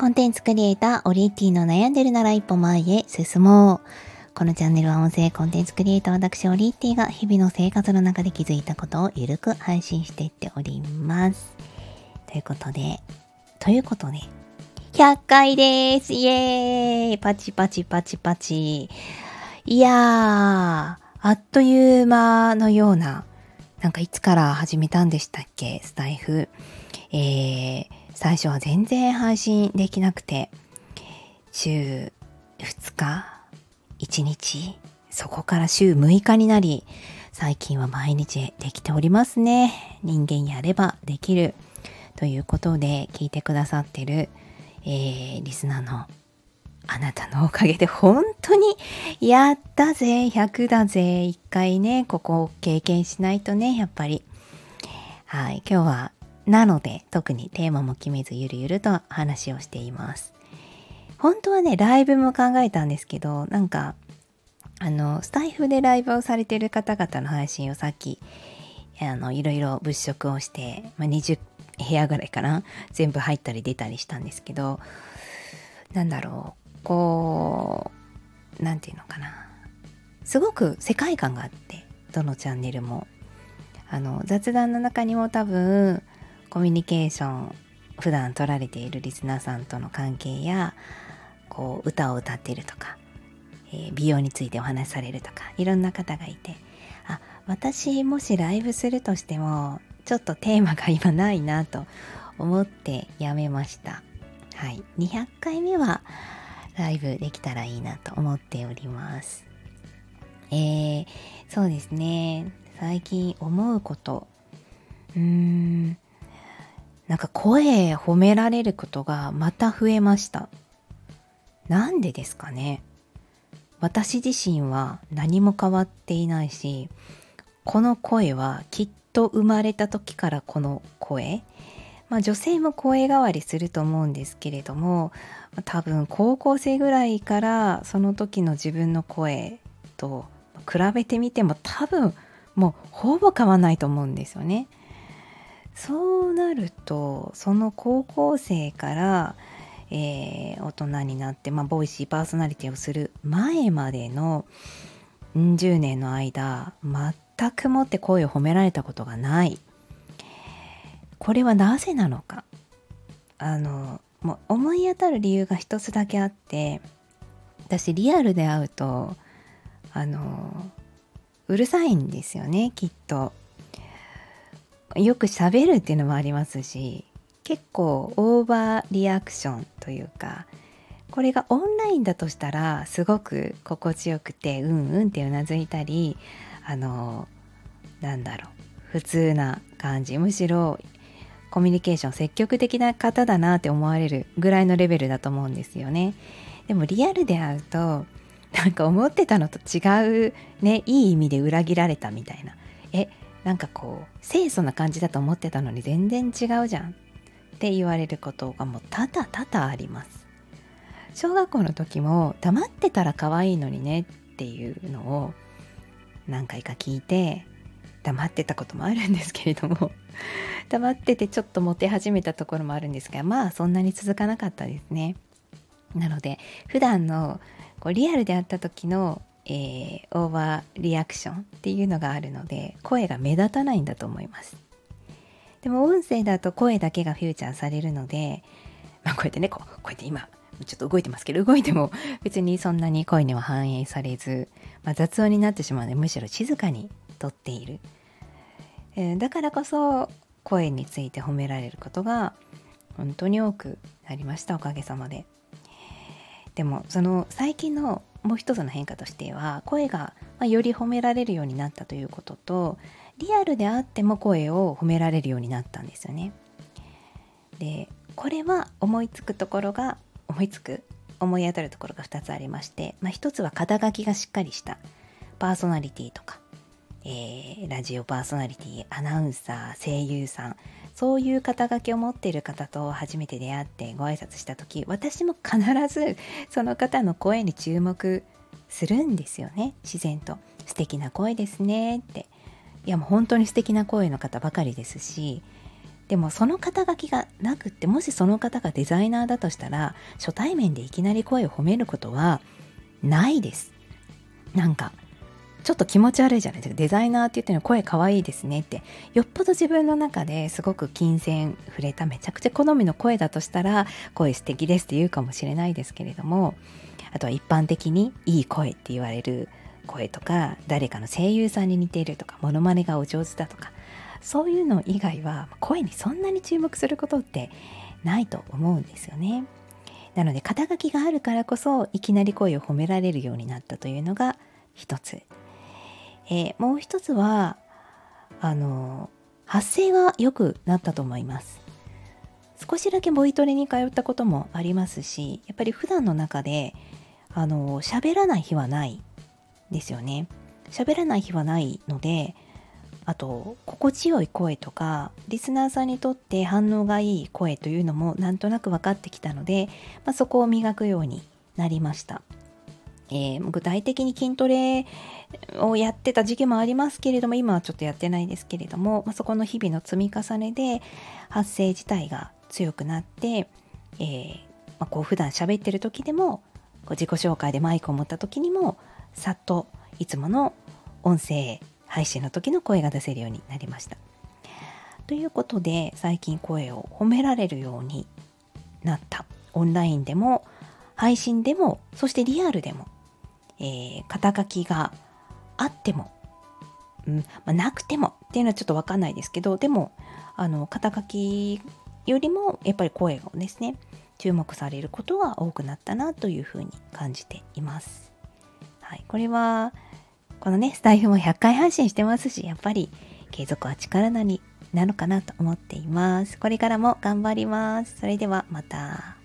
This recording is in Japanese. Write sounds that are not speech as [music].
コンテンツクリエイター、オリエティの悩んでるなら一歩前へ進もう。このチャンネルは音声コンテンツクリエイター私、オリエティが日々の生活の中で気づいたことをゆるく配信していっております。ということで、ということで、100回ですイエーイパチパチパチパチ。いやー、あっという間のような、なんかいつから始めたんでしたっけスタイフ。えー、最初は全然配信できなくて、週2日 ?1 日そこから週6日になり、最近は毎日できておりますね。人間やればできる。ということで聞いてくださってる、えー、リスナーのあなたのおかげで本当にやったぜ100だぜ一回ねここを経験しないとねやっぱりはい今日はなので特にテーマも決めずゆるゆると話をしています。本当はねライブも考えたんですけどなんかあのスタイフでライブをされてる方々の配信をさっきあのいろいろ物色をして、まあ、20部屋ぐらいかな全部入ったり出たりしたんですけどなんだろうこう何て言うのかな。すごく世界観があってどのチャンネルも。あの雑談の中にも多分コミュニケーション普段取られているリスナーさんとの関係やこう歌を歌ってるとか、えー、美容についてお話しされるとかいろんな方がいてあ私もしライブするとしてもちょっとテーマが今ないなと思ってやめました。はい。200回目はライブできたらいいなと思っております。えー、そうですね。最近思うこと。うーん。なんか声褒められることがまた増えました。なんでですかね私自身は何も変わっていないし、この声はきっと生まれた時からこの声まあ女性も声変わりすると思うんですけれども多分高校生ぐらいからその時の自分の声と比べてみても多分もうほぼ変わんないと思うんですよね。そうなるとその高校生から、えー、大人になって、まあ、ボイシーパーソナリティをする前までの10年の間全くもって声を褒められたことがない。これはなぜなのか。あのもう思い当たる理由が一つだけあって私リアルで会うとあのうるさいんですよねきっと。よく喋るっていうのもありますし結構オーバーリアクションというかこれがオンラインだとしたらすごく心地よくてうんうんってうなずいたりあのなんだろう普通な感じむしろコミュニケーション積極的な方だなって思われるぐらいのレベルだと思うんですよね。でもリアルで会うとなんか思ってたのと違うねいい意味で裏切られたみたいな。なんかこう清楚な感じだと思ってたのに全然違うじゃん。って言われることがもう多々多々あります。小学校の時も黙ってたら可愛いのにねっていうのを何回か聞いて黙ってたこともあるんですけれども [laughs] 黙っててちょっとモテ始めたところもあるんですがまあそんなに続かなかったですね。なので普段のこうリアルであった時の、えー、オーバーリアクションっていうのがあるので声が目立たないんだと思います。でも音声だと声だけがフューチャーされるので、まあ、こうやってねこうこうやって今ちょっと動いてますけど動いても別にそんなに声には反映されず、まあ、雑音になってしまうのでむしろ静かにとっている、えー、だからこそ声について褒められることが本当に多くなりましたおかげさまで。でもその最近のもう一つの変化としては声がより褒められるようになったということとリアルであっても声を褒められるようになったんですよね。でこれは思いつくところが思いつく思い当たるところが2つありまして、まあ、1つは肩書きがしっかりしたパーソナリティとか、えー、ラジオパーソナリティアナウンサー声優さんそういう肩書きを持っている方と初めて出会ってご挨拶した時私も必ずその方の声に注目するんですよね。自然と。素敵な声ですね。って。いやもう本当に素敵な声の方ばかりですし。でもその肩書きがなくってもしその方がデザイナーだとしたら初対面でいきなり声を褒めることはないです。なんかちょっと気持ち悪いじゃないですかデザイナーって言ってるの声かわいいですねってよっぽど自分の中ですごく金銭触れためちゃくちゃ好みの声だとしたら声素敵ですって言うかもしれないですけれどもあとは一般的にいい声って言われる声とか誰かの声優さんに似ているとかモノマネがお上手だとかそういうの以外は声にそんなに注目することってないと思うんですよね。なので肩書きがあるからこそいきなり声を褒められるようになったというのが一つ。えー、もう一つはあの発声が良くなったと思います。少しだけボイトレに通ったこともありますしやっぱり普段の中であの喋らない日はないですよね喋らない日はないのであと心地よい声とかリスナーさんにとって反応がいい声というのもなんとなく分かってきたので、まあ、そこを磨くようになりました、えー、具体的に筋トレをやってた時期もありますけれども今はちょっとやってないですけれども、まあ、そこの日々の積み重ねで発声自体が強くなって、えーまあ、こう普段喋ってる時でもこう自己紹介でマイクを持った時にもさっといつもの音声配信の時の声が出せるようになりました。ということで最近声を褒められるようになったオンラインでも配信でもそしてリアルでも、えー、肩書きがあっても、うんまあ、なくてもっていうのはちょっと分かんないですけどでもあの肩書きよりもやっぱり声をですね注目されることが多くなったなというふうに感じています。はい、これはこのねスタイフも100回配信してますしやっぱり継続は力なりなのかなと思っています。これからも頑張ります。それではまた。